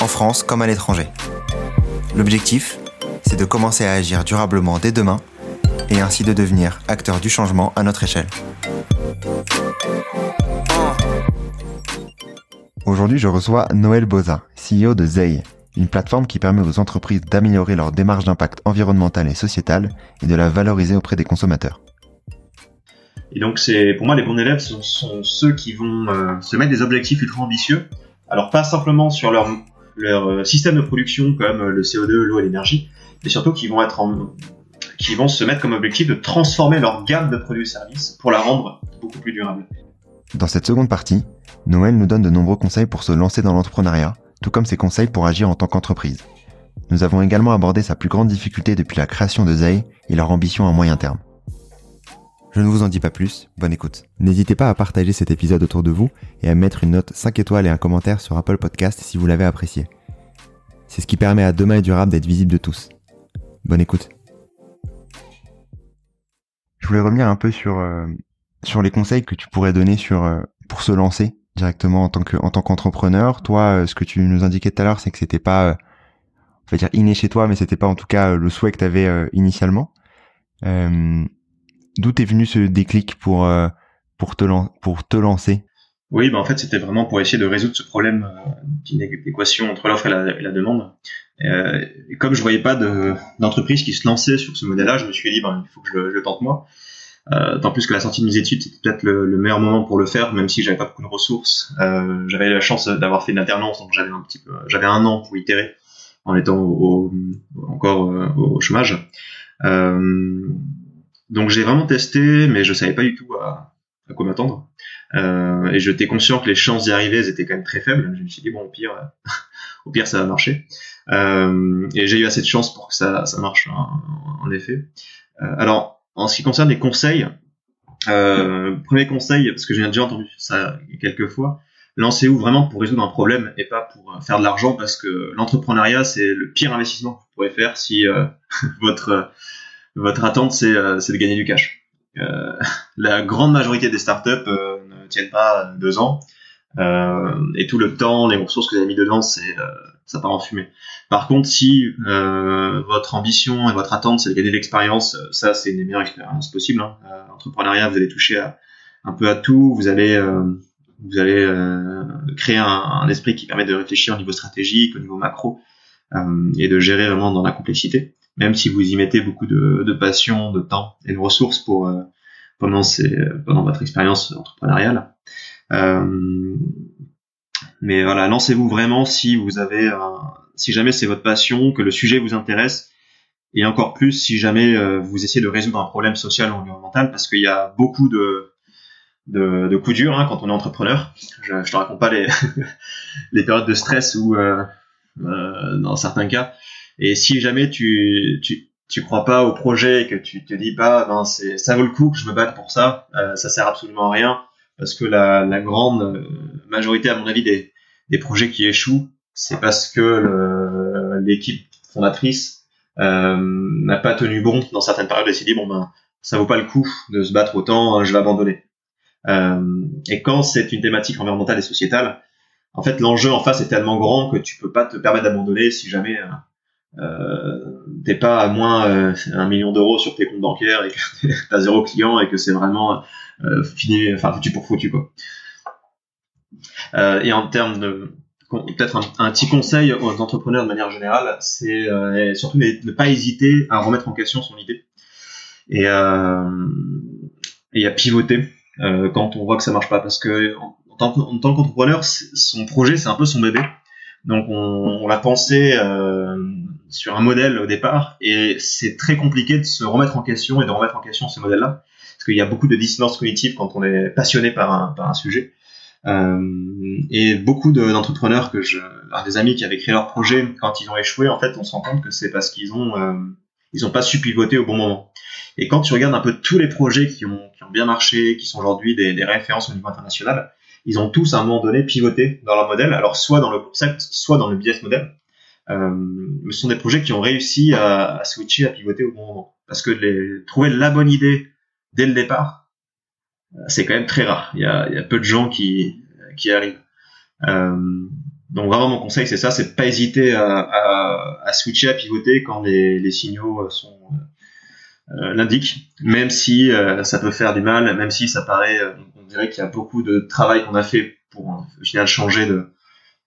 en France comme à l'étranger. L'objectif, c'est de commencer à agir durablement dès demain et ainsi de devenir acteur du changement à notre échelle. Aujourd'hui, je reçois Noël Boza, CEO de Zei, une plateforme qui permet aux entreprises d'améliorer leur démarche d'impact environnemental et sociétal et de la valoriser auprès des consommateurs. Et donc, c'est pour moi, les bons élèves sont, ceux qui vont euh, se mettre des objectifs ultra ambitieux. Alors, pas simplement sur leur, leur euh, système de production comme le CO2, l'eau et l'énergie, mais surtout qui vont être en, qui vont se mettre comme objectif de transformer leur gamme de produits et services pour la rendre beaucoup plus durable. Dans cette seconde partie, Noël nous donne de nombreux conseils pour se lancer dans l'entrepreneuriat, tout comme ses conseils pour agir en tant qu'entreprise. Nous avons également abordé sa plus grande difficulté depuis la création de Zay et leur ambition à moyen terme. Je ne vous en dis pas plus, bonne écoute. N'hésitez pas à partager cet épisode autour de vous et à mettre une note 5 étoiles et un commentaire sur Apple Podcast si vous l'avez apprécié. C'est ce qui permet à Demain et Durable d'être visible de tous. Bonne écoute. Je voulais revenir un peu sur, euh, sur les conseils que tu pourrais donner sur, euh, pour se lancer directement en tant que en tant qu'entrepreneur. Toi, euh, ce que tu nous indiquais tout à l'heure, c'est que c'était pas, on va dire inné chez toi, mais c'était pas en tout cas le souhait que tu avais initialement. D'où est venu ce déclic pour pour te pour te lancer? Oui, bah en fait, c'était vraiment pour essayer de résoudre ce problème d'inéquation entre l'offre et la, demande. Euh, et comme je voyais pas d'entreprise qui se lançait sur ce modèle-là, je me suis dit, ben, il faut que je, le tente moi. Euh, tant plus que la sortie de mes études, c'était peut-être le, le, meilleur moment pour le faire, même si j'avais pas beaucoup de ressources. Euh, j'avais la chance d'avoir fait une alternance, donc j'avais un petit j'avais un an pour itérer en étant encore euh, au chômage. Euh, donc j'ai vraiment testé, mais je savais pas du tout à, quoi m'attendre. Euh, et j'étais conscient que les chances d'y arriver étaient quand même très faibles. Je me suis dit bon, au pire, au pire ça va marcher. Euh, et j'ai eu assez de chance pour que ça, ça marche hein, en, effet. Euh, alors, en ce qui concerne les conseils, euh, premier conseil, parce que j'ai déjà entendu ça quelques fois, lancez-vous vraiment pour résoudre un problème et pas pour faire de l'argent, parce que l'entrepreneuriat c'est le pire investissement que vous pourrez faire si euh, votre votre attente c'est de gagner du cash. la grande majorité des startups ne tiennent pas deux ans. et tout le temps, les ressources que vous avez mis dedans, c'est ça part en fumée. Par contre, si euh, votre ambition et votre attente, c'est de gagner de l'expérience, euh, ça, c'est une des meilleures expériences possibles. Hein. Euh, L'entrepreneuriat, vous allez toucher à, un peu à tout. Vous allez, euh, vous allez euh, créer un, un, esprit qui permet de réfléchir au niveau stratégique, au niveau macro, et de gérer vraiment dans la complexité. Même si vous y mettez beaucoup de, de passion, de temps et de ressources pour pendant, ces, pendant votre expérience entrepreneuriale. Mais voilà, lancez-vous vraiment si vous avez, si jamais c'est votre passion, que le sujet vous intéresse, et encore plus si jamais euh, vous essayez de résoudre un problème social ou environnemental, parce qu'il y a beaucoup de de, de coups durs hein, quand on est entrepreneur. Je, je te raconte pas les les périodes de stress ou euh, euh, dans certains cas. Et si jamais tu tu tu crois pas au projet et que tu te dis pas ben c'est ça vaut le coup que je me batte pour ça, euh, ça sert absolument à rien parce que la, la grande euh, majorité, à mon avis, des, des projets qui échouent, c'est parce que l'équipe fondatrice euh, n'a pas tenu bon dans certaines périodes et s'est dit bon ben ça vaut pas le coup de se battre autant, je vais abandonner. Euh, et quand c'est une thématique environnementale et sociétale, en fait l'enjeu en face est tellement grand que tu peux pas te permettre d'abandonner si jamais euh, t'es pas à moins euh, un million d'euros sur tes comptes bancaires et que t'as zéro client et que c'est vraiment euh, fini, enfin foutu pour foutu quoi. Et en termes de peut-être un, petit conseil aux entrepreneurs de manière générale, c'est surtout ne, pas hésiter à remettre en question son idée et, et à pivoter quand on voit que ça marche pas, parce que en, tant, qu'entrepreneur, son projet c'est un peu son bébé, donc on, l'a pensé sur un modèle au départ et c'est très compliqué de se remettre en question et de remettre en question ce modèle-là parce qu'il y a beaucoup de dissonance cognitive quand on est passionné par un, par un sujet. Euh, et beaucoup d'entrepreneurs que je, des amis qui avaient créé leur projet, quand ils ont échoué, en fait, on se rend compte que c'est parce qu'ils ont, euh, ils ont pas su pivoter au bon moment. Et quand tu regardes un peu tous les projets qui ont, qui ont bien marché, qui sont aujourd'hui des, des, références au niveau international, ils ont tous à un moment donné pivoté dans leur modèle. Alors soit dans le concept, soit dans le business model. Euh, mais ce sont des projets qui ont réussi à, à, switcher, à pivoter au bon moment. Parce que les, trouver la bonne idée dès le départ, c'est quand même très rare. Il y a, il y a peu de gens qui, qui arrivent. Euh, donc vraiment mon conseil c'est ça, c'est pas hésiter à, à, à, switcher, à pivoter quand les, les signaux sont euh, l'indiquent, même si euh, ça peut faire du mal, même si ça paraît, euh, on dirait qu'il y a beaucoup de travail qu'on a fait pour au final changer de,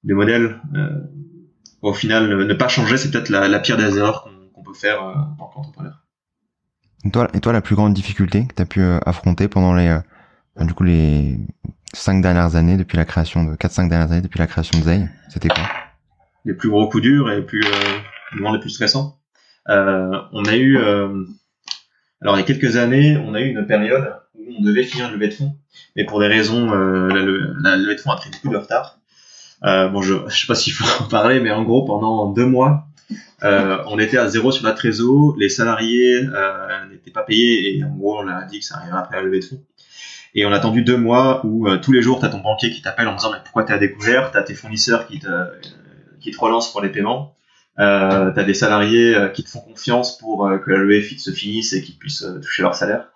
de modèle. Euh, au final, ne pas changer, c'est peut-être la, la, pire des erreurs qu'on peut faire en tant qu'entrepreneur. Et toi, et toi, la plus grande difficulté que tu as pu affronter pendant les, du coup, les cinq dernières années depuis la création de 4-5 dernières années depuis la création de Zay, c'était quoi? Les plus gros coups durs et les plus euh, les plus stressants. Euh, on a eu euh, alors il y a quelques années, on a eu une période où on devait finir le levée de fonds, mais pour des raisons, euh, la, la, levée de fonds a pris beaucoup de retard. Euh, bon, je, je sais pas s'il faut en parler, mais en gros, pendant deux mois, euh, on était à zéro sur la trésor, les salariés euh, n'étaient pas payés et en gros, on a dit que ça arriverait après la levée de fonds. Et on a attendu deux mois où euh, tous les jours, tu as ton banquier qui t'appelle en disant mais pourquoi tu à découvert, tu as tes fournisseurs qui te, qui te relancent pour les paiements, euh, tu as des salariés euh, qui te font confiance pour euh, que la levée se finisse et qu'ils puissent toucher leur salaire.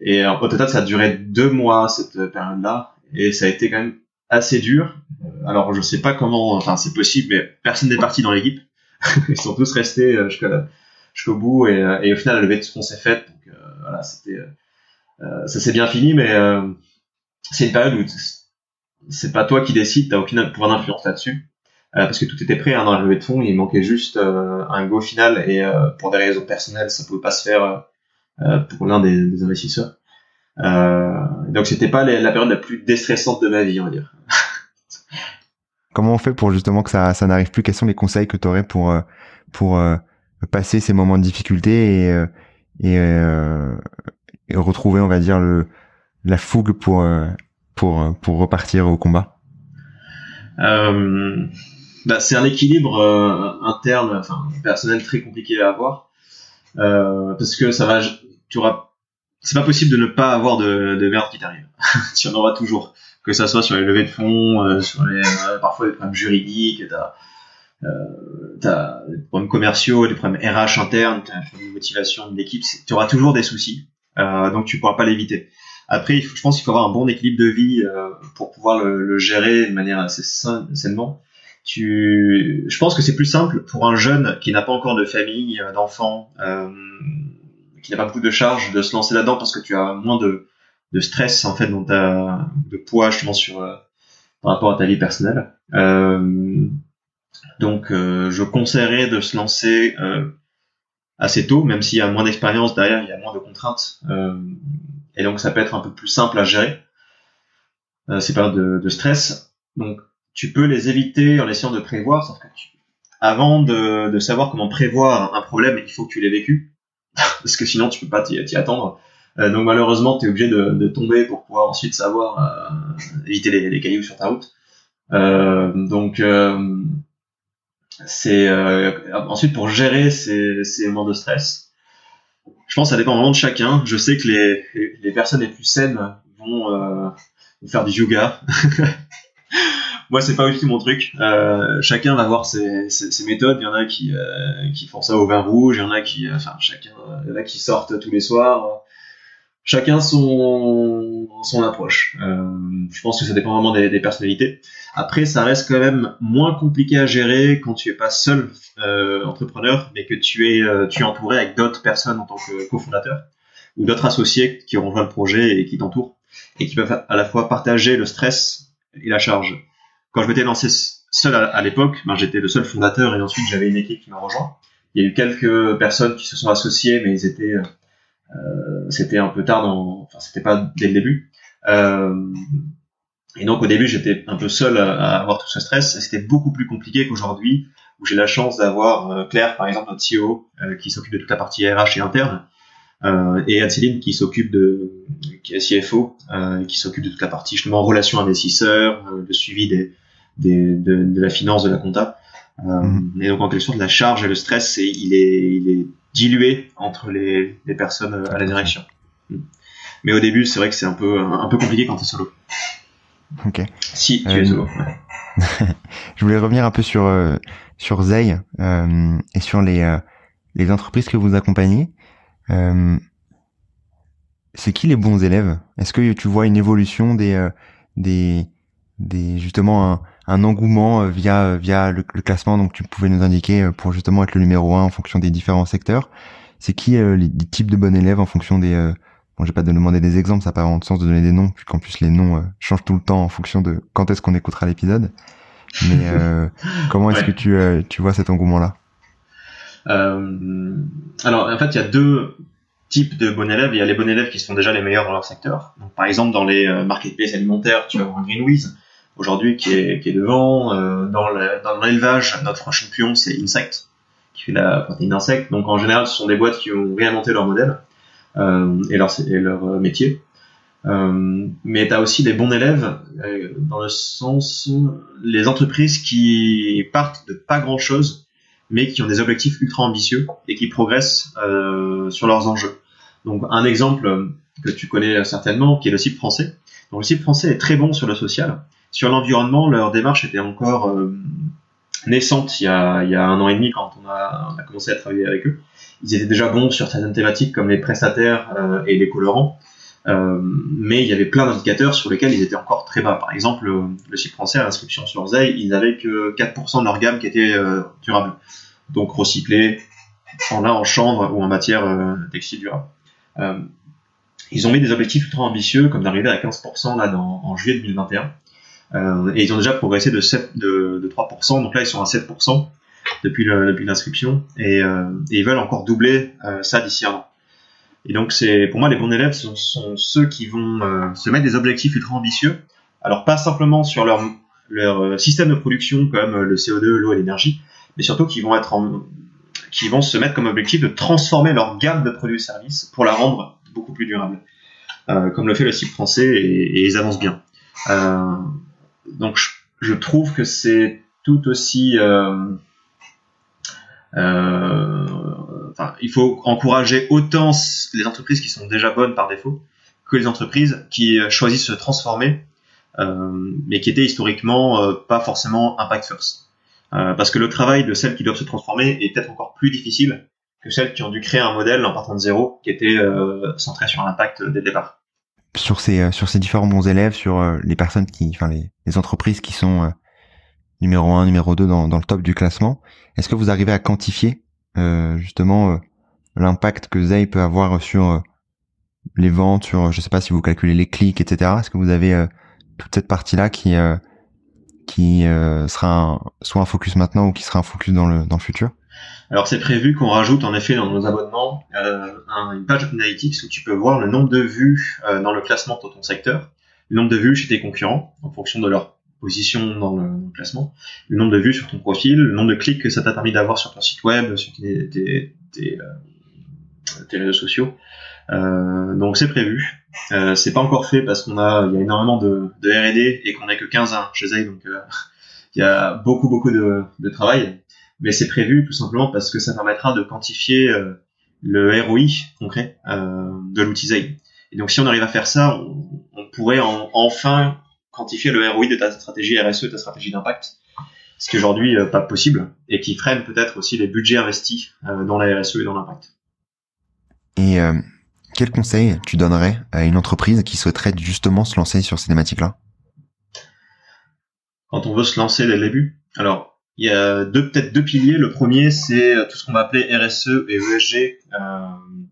et au total, ça a duré deux mois cette période-là et ça a été quand même assez dur. Alors je sais pas comment, enfin c'est possible, mais personne n'est parti dans l'équipe. Ils sont tous restés jusqu'au bout et, et, au final la levée de fonds s'est faite. Donc voilà, c'était euh, ça s'est bien fini, mais euh, c'est une période où c'est pas toi qui décides, t'as aucun pouvoir d'influence là-dessus. Euh, parce que tout était prêt hein, dans la levée de fonds, il manquait juste un go final et pour des raisons personnelles, ça pouvait pas se faire pour l'un des, des, investisseurs. Donc c'était pas la période la plus déstressante de ma vie, on va dire. Comment on fait pour justement que ça, ça n'arrive plus? Quels sont les conseils que tu aurais pour pour passer ces moments de difficulté et et, et retrouver, on va dire, le, la fougue pour, euh, pour, euh, pour repartir au combat? Euh, bah, C'est un équilibre euh, interne, enfin personnel très compliqué à avoir, euh, parce que ça va, tu auras, c'est pas possible de ne pas avoir de, de merde qui t'arrive. tu en auras toujours, que ça soit sur les levées de fonds, sur les, parfois des problèmes juridiques, t'as euh, t'as des problèmes commerciaux, des problèmes RH internes, t'as une motivation de l'équipe, tu auras toujours des soucis. Euh, donc tu pourras pas l'éviter. Après, je pense qu'il faut avoir un bon équilibre de vie euh, pour pouvoir le, le, gérer de manière assez sainement. Tu, je pense que c'est plus simple pour un jeune qui n'a pas encore de famille, euh, d'enfants, euh, qui n'a pas beaucoup de charges, de se lancer là-dedans parce que tu as moins de, de stress en fait dans ta, de poids justement sur euh, par rapport à ta vie personnelle. Euh, donc, je conseillerais de se lancer assez tôt, même s'il y a moins d'expérience derrière, il y a moins de contraintes, euh, et donc ça peut être un peu plus simple à gérer euh, ces périodes de, stress. Donc tu peux les éviter en essayant de prévoir, sauf que avant de, de, savoir comment prévoir un problème, il faut que tu l'aies vécu, parce que sinon tu peux pas t'y attendre. Euh, donc malheureusement, tu es obligé de, tomber pour pouvoir ensuite savoir euh, éviter les, cailloux sur ta route. Euh, donc c'est ensuite pour gérer ces, moments de stress. Je pense que ça dépend vraiment de chacun. Je sais que les, les personnes les plus saines vont, faire du yoga. Moi, c'est pas tout mon truc. Euh, chacun va voir ses, ses, ses, méthodes. Il y en a qui, euh, qui font ça au vin rouge. Il y en a qui, enfin, chacun, il y en a qui sortent tous les soirs chacun son son approche. Euh, je pense que ça dépend vraiment des, des, personnalités. Après, ça reste quand même moins compliqué à gérer quand tu es pas seul euh, entrepreneur, mais que tu es euh, tu es entouré avec d'autres personnes en tant que cofondateur ou d'autres associés qui ont rejoint le projet et qui t'entourent et qui peuvent à la fois partager le stress et la charge. Quand je m'étais lancé seul à, à l'époque, ben, j'étais le seul fondateur et ensuite j'avais une équipe qui m'a rejoint. Il y a eu quelques personnes qui se sont associées, mais ils étaient euh, c'était un peu tard dans, enfin c'était pas dès le début. Euh, et donc au début j'étais un peu seul à, avoir tout ce stress. C'était beaucoup plus compliqué qu'aujourd'hui où j'ai la chance d'avoir euh, Claire par exemple notre CEO qui s'occupe de toute la partie RH et interne. euh, et Anne-Céline qui s'occupe de, qui est CFO, euh, qui s'occupe de toute la partie justement relations investisseurs, euh, le suivi des, des de, de, la finance, de la compta. Euh, mm. Et donc en quelque sorte, la charge et le stress, il est, il est dilué entre les, les personnes à la direction. Mm. Mais au début, c'est vrai que c'est un peu, un peu compliqué quand tu es solo. Ok. Si tu es solo. Je voulais revenir un peu sur sur Zay et sur les les entreprises que vous accompagnez. Euh, c'est qui les bons élèves? Est-ce que tu vois une évolution des, euh, des, des justement un, un engouement euh, via via le, classement donc tu pouvais nous indiquer pour justement être le numéro un en fonction des différents secteurs. C'est qui les, types de bons élèves en fonction des bon j'ai pas de demander des exemples, ça n'a pas vraiment de sens de donner des noms puisqu'en plus les noms changent tout le temps en fonction de quand est-ce qu'on écoutera l'épisode. Mais comment est-ce que tu tu vois cet engouement là euh, alors, en fait, il y a deux types de bons élèves. Il y a les bons élèves qui sont déjà les meilleurs dans leur secteur. Donc, par exemple, dans les euh, marketplaces alimentaires, tu vas avoir Greenwiz aujourd'hui qui est, devant. Euh, dans l'élevage, notre champion, c'est Insect, qui fait la protéine d'insectes. Donc, en général, ce sont des boîtes qui ont réinventé leur modèle euh, et, leur, leur métier. Euh, mais tu as aussi des bons élèves euh, dans le sens les entreprises qui partent de pas grand chose mais qui ont des objectifs ultra ambitieux et qui progressent euh, sur leurs enjeux. Donc un exemple que tu connais certainement, qui est le site français. Donc le site français est très bon sur le social. Sur l'environnement, leur démarche était encore euh, naissante il y, a, un an et demi quand on a, commencé à travailler avec eux. Ils étaient déjà bons sur certaines thématiques comme les prestataires euh, et les colorants. Euh, mais il y avait plein d'indicateurs sur lesquels ils étaient encore très bas. Par exemple, le, site français à sur Zay, ils avaient que 4% de leur gamme qui était durable, donc recyclé en là en chanvre ou en matière textile durable. Ils ont mis des objectifs ultra ambitieux, comme d'arriver à 15% là dans, en juillet 2021, et ils ont déjà progressé de, 7, de, de 3%, donc là ils sont à 7% depuis l'inscription, et, et, ils veulent encore doubler ça d'ici un an. Et donc, c'est pour moi, les bons élèves sont, sont ceux qui vont euh, se mettre des objectifs ultra ambitieux. Alors, pas simplement sur leur, leur euh, système de production comme euh, le CO2, l'eau et l'énergie, mais surtout qui vont être en, qui vont se mettre comme objectif de transformer leur gamme de produits et services pour la rendre beaucoup plus durable, euh, comme le fait le site français et, et ils avancent bien. Euh, donc, je, je, trouve que c'est tout aussi euh, enfin, il faut encourager autant les entreprises qui sont déjà bonnes par défaut que les entreprises qui euh, choisissent de se transformer, euh, mais qui étaient historiquement euh, pas forcément impact first. Euh, parce que le travail de celles qui doivent se transformer est peut-être encore plus difficile que celles qui ont dû créer un modèle en partant de zéro qui était euh, centré sur l'impact dès le départ. Sur ces sur ces différents bons élèves, sur les personnes qui, enfin les, entreprises qui sont numéro 1, numéro 2 dans, dans le top du classement, est-ce que vous arrivez à quantifier euh, justement euh, l'impact que Zay peut avoir sur euh, les ventes, sur je sais pas si vous calculez les clics, etc. Est-ce que vous avez toute cette partie-là qui qui sera soit un focus maintenant ou qui sera un focus dans le dans le futur? Alors c'est prévu qu'on rajoute en effet dans nos abonnements une page analytics où tu peux voir le nombre de vues dans le classement de ton secteur, le nombre de vues chez tes concurrents en fonction de leur position dans le, classement, le nombre de vues sur ton profil, le nombre de clics que ça t'a permis d'avoir sur ton site web, sur tes, tes, euh, tes réseaux sociaux. Euh, donc c'est prévu. Euh, c'est pas encore fait parce qu'on a, il y a énormément de, de R&D et qu'on n'est que 15 ans chez Zay, donc euh, il y a beaucoup beaucoup de, de travail. Mais c'est prévu tout simplement parce que ça permettra de quantifier euh, le ROI concret de l'outil. Et donc si on arrive à faire ça, on, on pourrait en, enfin quantifier le ROI de ta stratégie RSE, ta stratégie d'impact, ce qui aujourd'hui euh, pas possible et qui freine peut-être aussi les budgets investis euh, dans la RSE et dans l'impact. Et euh, quel conseil tu donnerais à une entreprise qui souhaiterait justement se lancer sur ces thématiques-là? Quand on veut se lancer dès le début, alors il y a deux peut-être deux piliers. Le premier, c'est tout ce qu'on va appeler RSE et ESG. Euh,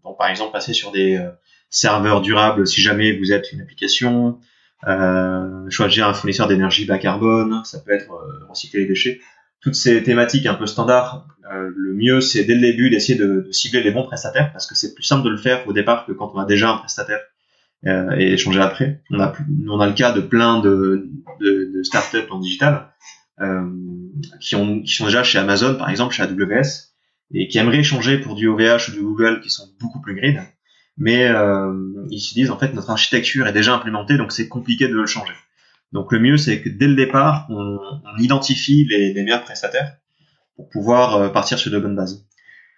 donc, par exemple, passer sur des serveurs durables si jamais vous êtes une application, euh, choisir un fournisseur d'énergie bas carbone, ça peut être euh, recycler les déchets. Toutes ces thématiques un peu standards, euh, le mieux c'est dès le début d'essayer de, de, cibler les bons prestataires parce que c'est plus simple de le faire au départ que quand on a déjà un prestataire euh, et échanger après. On a, on a le cas de plein de, de, de startups en digital euh, qui, ont, qui sont déjà chez Amazon par exemple, chez AWS et qui aimeraient échanger pour du OVH ou du Google qui sont beaucoup plus green mais ils se disent en fait notre architecture est déjà implémentée, donc c'est compliqué de le changer. Donc le mieux, c'est que dès le départ, on, identifie les, meilleurs prestataires pour pouvoir euh, partir sur de bonnes bases.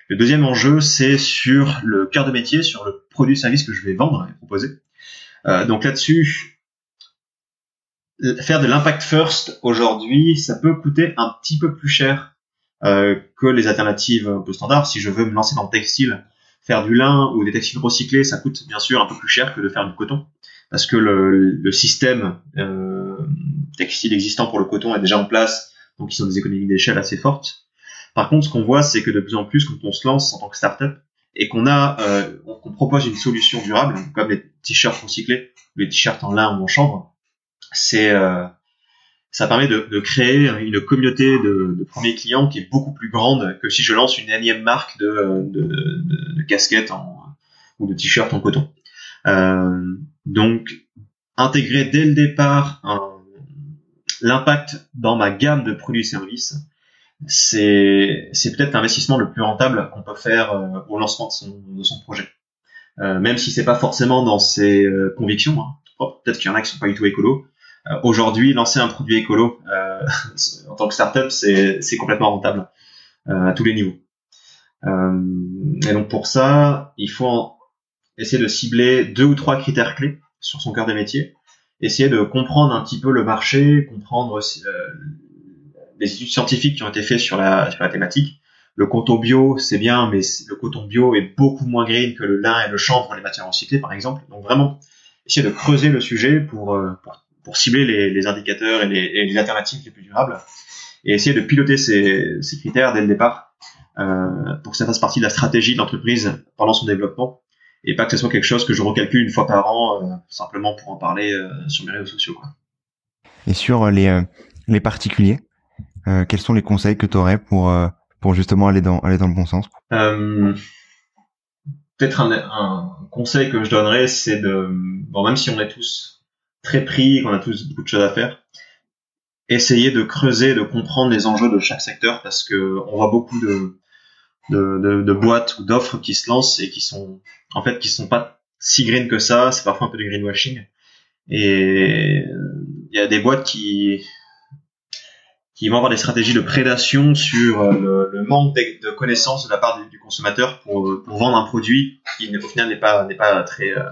Le deuxième enjeu, c'est sur le cœur de métier, sur le produit-service que je vais vendre et proposer. Euh, donc là-dessus, faire de l'impact first aujourd'hui, ça peut coûter un petit peu plus cher euh, que les alternatives un peu standards. Si je veux me lancer dans le textile, faire du lin ou des textiles recyclés, ça coûte bien sûr un peu plus cher que de faire du coton parce que le, le système euh, textile existant pour le coton est déjà en place, donc ils ont des économies d'échelle assez fortes. Par contre, ce qu'on voit, c'est que de plus en plus, quand on se lance en tant que startup et qu'on a, euh, qu'on propose une solution durable, comme les t-shirts recyclés, les t-shirts en lin ou en chanvre, c'est euh, ça permet de, de, créer une communauté de, de, premiers clients qui est beaucoup plus grande que si je lance une énième marque de, de, de casquettes en, ou de t-shirts en coton. Euh, donc, intégrer dès le départ l'impact dans ma gamme de produits-services, c'est c'est peut-être l'investissement le plus rentable qu'on peut faire euh, au lancement de son, de son projet. Euh, même si c'est pas forcément dans ses euh, convictions, hein. peut-être qu'il y en a qui sont pas du tout écolo. Euh, aujourd'hui, lancer un produit écolo en tant que startup, c'est complètement rentable à tous les niveaux. et donc pour ça, il faut essayer de cibler deux ou trois critères clés sur son cœur de métier, essayer de comprendre un petit peu le marché, comprendre euh, les études scientifiques qui ont été faites sur la, sur la thématique. Le coton bio, c'est bien, mais le coton bio est beaucoup moins green que le lin et le chanvre, les matières recyclées, par exemple. Donc vraiment, essayer de creuser le sujet pour, euh, pour, pour cibler les, les, indicateurs et les, et les, alternatives les plus durables, et essayer de piloter ces, ces critères dès le départ euh, pour que ça fasse partie de la stratégie de l'entreprise pendant son développement et pas que ce soit quelque chose que je recalcule une fois par an euh, simplement pour en parler euh, sur mes réseaux sociaux. Quoi. Et sur les, les particuliers, quels sont les conseils que tu aurais pour, pour justement aller dans, aller dans le bon sens Peut-être un, un, conseil que je donnerais, c'est de, bon, même si on est tous très pris, qu'on a tous beaucoup de choses à faire, essayer de creuser, de comprendre les enjeux de chaque secteur parce que on voit beaucoup de, de, de, de boîtes ou d'offres qui se lancent et qui sont en fait qui sont pas si green que ça, c'est parfois un peu du greenwashing. Et il y a des boîtes qui qui vont avoir des stratégies de prédation sur euh, le, manque de, connaissances de la part du, consommateur pour, pour, vendre un produit qui au final n'est pas n'est pas très euh,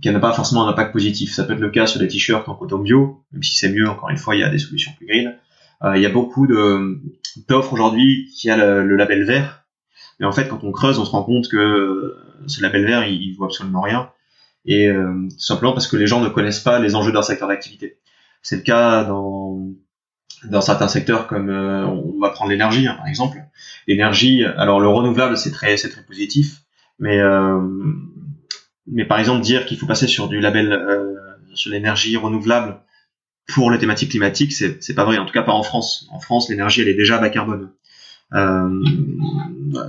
qui n'a pas forcément un impact positif. Ça peut être le cas sur des t-shirts en coton bio, même si c'est mieux. Encore une fois, il y a des solutions plus green. Euh, il y a beaucoup d'offres aujourd'hui qui a le, label vert mais en fait, quand on creuse, on se rend compte que ce label vert, il, il vaut absolument rien. Et euh, tout simplement parce que les gens ne connaissent pas les enjeux d'un secteur d'activité. C'est le cas dans dans certains secteurs comme euh, on va prendre l'énergie hein, par exemple. L'énergie, alors le renouvelable c'est très c'est très positif, mais euh, mais par exemple dire qu'il faut passer sur du label euh, sur l'énergie renouvelable pour les thématiques climatiques, c'est c'est pas vrai. En tout cas pas en France. En France, l'énergie elle est déjà bas carbone euh,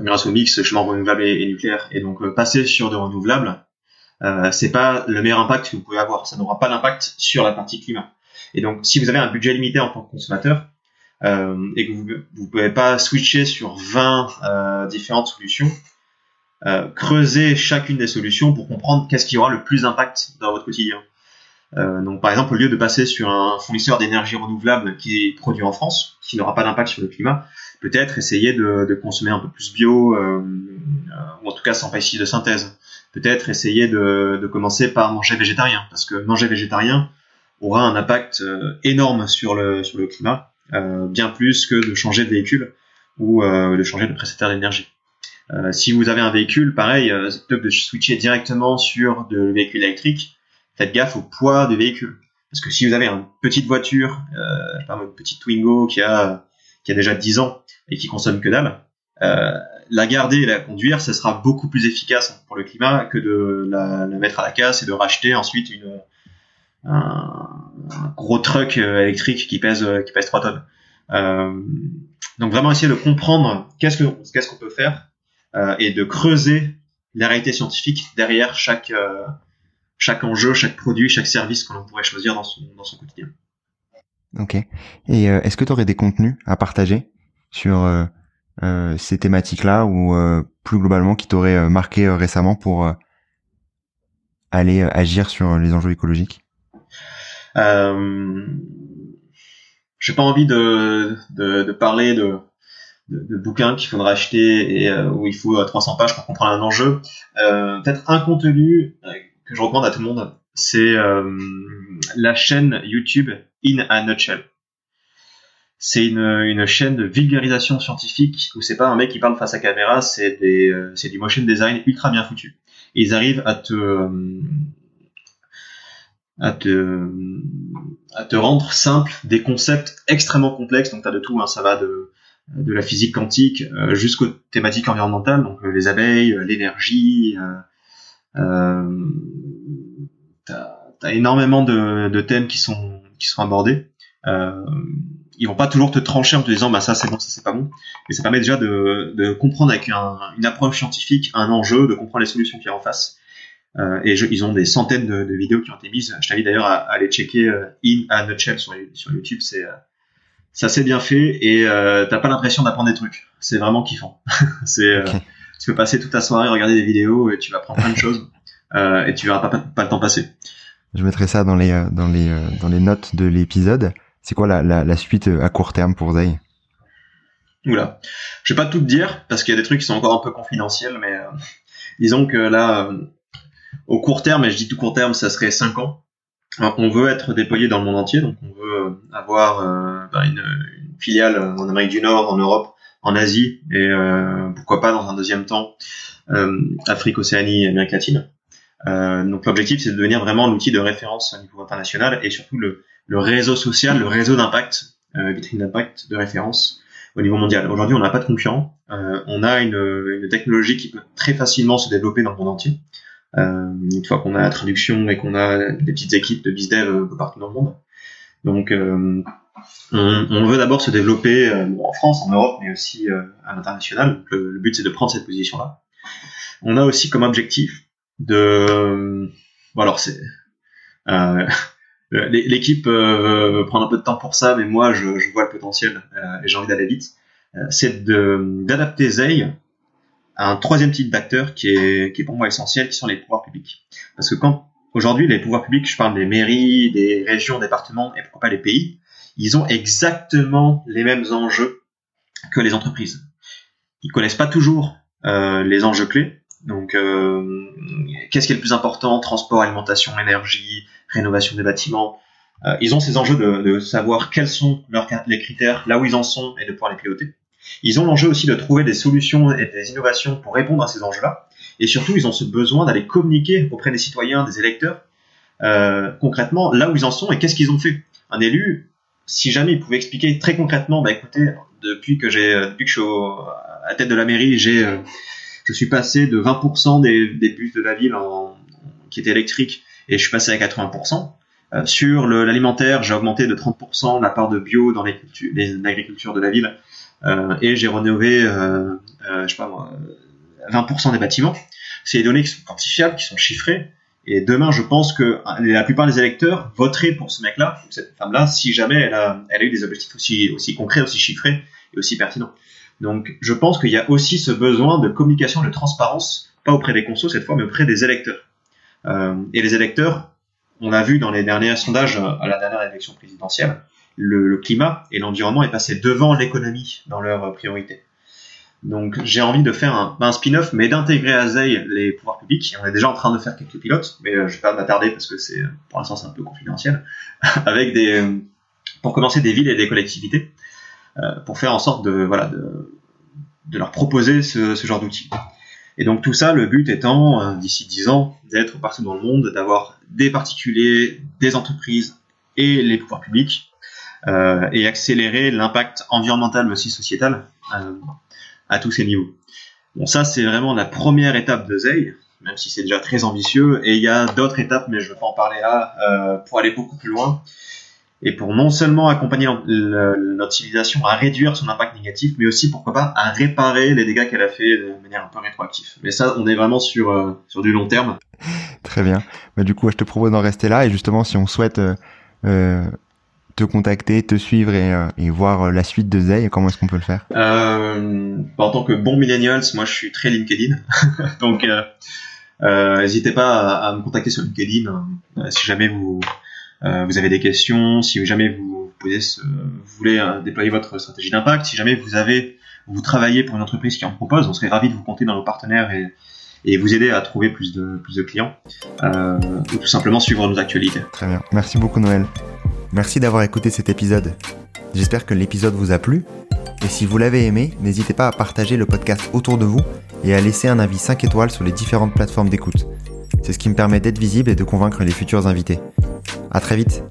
grâce au mix chemin renouvelable et, nucléaire. Et donc euh, passer sur de renouvelables, euh, c'est pas le meilleur impact que vous pouvez avoir. Ça n'aura pas d'impact sur la partie climat. Et donc si vous avez un budget limité en tant que consommateur euh, et que vous ne pouvez pas switcher sur 20 euh, différentes solutions, euh, creusez chacune des solutions pour comprendre qu'est-ce qui aura le plus d'impact dans votre quotidien. Euh, donc par exemple, au lieu de passer sur un fournisseur d'énergie renouvelable qui est produit en France, qui n'aura pas d'impact sur le climat, peut-être essayer de, de, consommer un peu plus bio, euh, euh, ou en tout cas sans pesticides de synthèse. Peut-être essayer de, de, commencer par manger végétarien, parce que manger végétarien aura un impact euh, énorme sur le, sur le climat, euh, bien plus que de changer de véhicule ou de changer de prestataire d'énergie. Si vous avez un véhicule, pareil, plutôt que de switcher directement sur de véhicule électrique, faites gaffe au poids du véhicule. Parce que si vous avez une petite voiture, euh, pas une petite Twingo qui a qui a déjà 10 ans et qui consomme que dalle, euh, la garder et la conduire, ce sera beaucoup plus efficace pour le climat que de la, la mettre à la casse et de racheter ensuite une, un, un gros truck euh, électrique qui pèse qui pèse 3 tonnes. Euh, donc vraiment essayer de comprendre qu'est-ce que qu'est-ce qu'on peut faire euh, et de creuser la réalité scientifique derrière chaque euh, chaque enjeu, chaque produit, chaque service que l'on pourrait choisir dans son dans son quotidien. Ok. Et euh, est-ce que tu aurais des contenus à partager sur euh, euh, ces thématiques-là ou plus globalement qui t'auraient marqué récemment pour aller agir sur les enjeux écologiques? Euh, J'ai pas envie de, de, de parler de, de, bouquins qu'il faudra acheter et où il faut 300 pages pour comprendre un enjeu. Peut-être un contenu que je recommande à tout le monde, c'est la chaîne YouTube In a Nutshell c'est une, une, chaîne de vulgarisation scientifique où c'est pas un mec qui parle face à caméra, c'est euh, du motion design ultra bien foutu. Ils arrivent à te, euh, à te, à te rendre simple des concepts extrêmement complexes. Donc t'as de tout, hein, ça va de, de la physique quantique euh, jusqu'aux thématiques environnementales, donc les abeilles, l'énergie. Euh, t'as, as énormément de, de thèmes qui sont qui sont abordés. Euh, ils vont pas toujours te trancher en te disant bah ça c'est bon, ça c'est pas bon, mais ça permet déjà de, de comprendre avec un, une approche scientifique un enjeu, de comprendre les solutions qu'il y en face. Euh, et je, ils ont des centaines de, de, vidéos qui ont été mises. Je t'invite d'ailleurs à, à, aller checker euh, In a Nutshell sur, sur YouTube. C'est euh, ça c'est bien fait et euh, t'as pas l'impression d'apprendre des trucs. C'est vraiment kiffant. c'est euh, tu peux passer toute ta soirée regarder des vidéos et tu vas apprendre plein de choses euh, et tu verras pas, pas, pas, le temps passer. Je mettrai ça dans les dans les dans les notes de l'épisode. C'est quoi la, la, la, suite à court terme pour Zay? Oula, je vais pas tout te dire parce qu'il y a des trucs qui sont encore un peu confidentiels, mais disons que là, au court terme, et je dis tout court terme, ça serait 5 ans. On veut être déployé dans le monde entier, donc on veut avoir ben, une, une, filiale en Amérique du Nord, en Europe, en Asie, et pourquoi pas dans un deuxième temps Afrique, Océanie, Amérique latine. donc l'objectif, c'est de devenir vraiment l'outil de référence au niveau international et surtout le, réseau social, le réseau d'impact, euh, vitrine d'impact de référence au niveau mondial. Aujourd'hui, on n'a pas de concurrent. Euh, on a une, technologie qui peut très facilement se développer dans le monde entier. Euh, une fois qu'on a la traduction et qu'on a des petites équipes de bizdev peu partout dans le monde. Donc, euh, on, veut d'abord se développer euh, en France, en Europe, mais aussi euh, à l'international. Le, but, c'est de prendre cette position-là. On a aussi comme objectif de... Bon, alors, c'est... Euh, l'équipe euh, prend un peu de temps pour ça, mais moi je, je vois le potentiel euh, et j'ai envie d'aller vite. Euh, c'est d'adapter Zay un troisième type d'acteur qui est, qui est pour moi essentiel, qui sont les pouvoirs publics. Parce que quand aujourd'hui les pouvoirs publics, je parle des mairies, des régions, départements et pourquoi pas les pays, ils ont exactement les mêmes enjeux que les entreprises. Ils connaissent pas toujours euh, les enjeux clés. Donc, euh, qu'est-ce qui est le plus important? Transport, alimentation, énergie, rénovation des bâtiments. Euh, ils ont ces enjeux de, de, savoir quels sont leurs, les critères, là où ils en sont, et de pouvoir les piloter. Ils ont l'enjeu aussi de trouver des solutions et des innovations pour répondre à ces enjeux-là. Et surtout, ils ont ce besoin d'aller communiquer auprès des citoyens, des électeurs, euh, concrètement, là où ils en sont et qu'est-ce qu'ils ont fait. Un élu, si jamais il pouvait expliquer très concrètement, bah écoutez, depuis que j'ai, depuis que je suis au, à tête de la mairie, j'ai, euh, je suis passé de 20% des, des bus de la ville en, qui étaient électriques et je suis passé à 80%. Euh, sur l'alimentaire, j'ai augmenté de 30% la part de bio dans l'agriculture de la ville euh, et j'ai rénové, euh, euh je sais pas moi, 20% des bâtiments. C'est des données qui sont quantifiables, qui sont chiffrées. Et demain, je pense que la plupart des électeurs voteraient pour ce mec-là, cette femme-là, si jamais elle a, elle a eu des objectifs aussi, aussi concrets, aussi chiffrés et aussi pertinents. Donc, je pense qu'il y a aussi ce besoin de communication, de transparence, pas auprès des consos cette fois, mais auprès des électeurs. Euh, et les électeurs, on a vu dans les derniers sondages euh, à la dernière élection présidentielle, le, climat et l'environnement est passé devant l'économie dans leurs priorités. Donc j'ai envie de faire un, spin-off, mais d'intégrer à ZEI les pouvoirs publics. On est déjà en train de faire quelques pilotes, mais euh, je vais pas m'attarder parce que c'est pour l'instant c'est un peu confidentiel. avec des, pour commencer des villes et des collectivités, euh, pour faire en sorte de voilà de, leur proposer ce, ce genre d'outils. Et donc tout ça, le but étant, euh, d'ici 10 ans, d'être partout dans le monde, d'avoir des particuliers, des entreprises et les pouvoirs publics, euh, et accélérer l'impact environnemental mais aussi sociétal euh, à tous ces niveaux. Bon, ça c'est vraiment la première étape de ZEI, même si c'est déjà très ambitieux, et il y a d'autres étapes, mais je ne vais pas en parler là, euh, pour aller beaucoup plus loin et pour non seulement accompagner notre civilisation à réduire son impact négatif, mais aussi pourquoi pas à réparer les dégâts qu'elle a fait de manière un peu rétroactive. Mais ça, on est vraiment sur sur du long terme. Très bien. Bah, du coup, je te propose d'en rester là et justement, si on souhaite te contacter, te suivre et, euh, et voir la suite de Zay, comment est-ce qu'on peut le faire? En tant que bon millennials, moi, je suis très LinkedIn, donc N'hésitez pas à, me contacter sur LinkedIn si jamais vous vous avez des questions, si jamais vous, voulez déployer votre stratégie d'impact, si jamais vous avez vous travaillez pour une entreprise qui en propose, on serait ravi de vous compter dans nos partenaires et, et vous aider à trouver plus de, plus de clients euh, ou tout simplement suivre nos actualités. Très bien. Merci beaucoup Noël. Merci d'avoir écouté cet épisode. J'espère que l'épisode vous a plu. Et si vous l'avez aimé, n'hésitez pas à partager le podcast autour de vous et à laisser un avis 5 étoiles sur les différentes plateformes d'écoute. C'est ce qui me permet d'être visible et de convaincre les futurs invités. À très vite